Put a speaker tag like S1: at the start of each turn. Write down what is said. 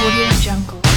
S1: Audio Jungle.